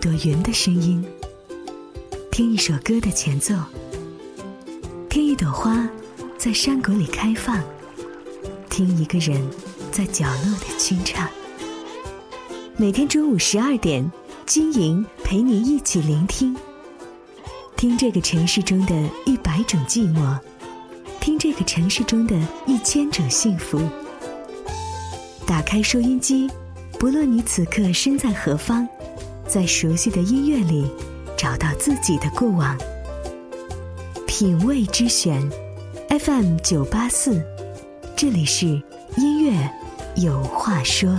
朵云的声音，听一首歌的前奏，听一朵花在山谷里开放，听一个人在角落的清唱。每天中午十二点，金莹陪你一起聆听，听这个城市中的一百种寂寞，听这个城市中的一千种幸福。打开收音机，不论你此刻身在何方。在熟悉的音乐里，找到自己的过往。品味之选，FM 九八四，这里是音乐有话说。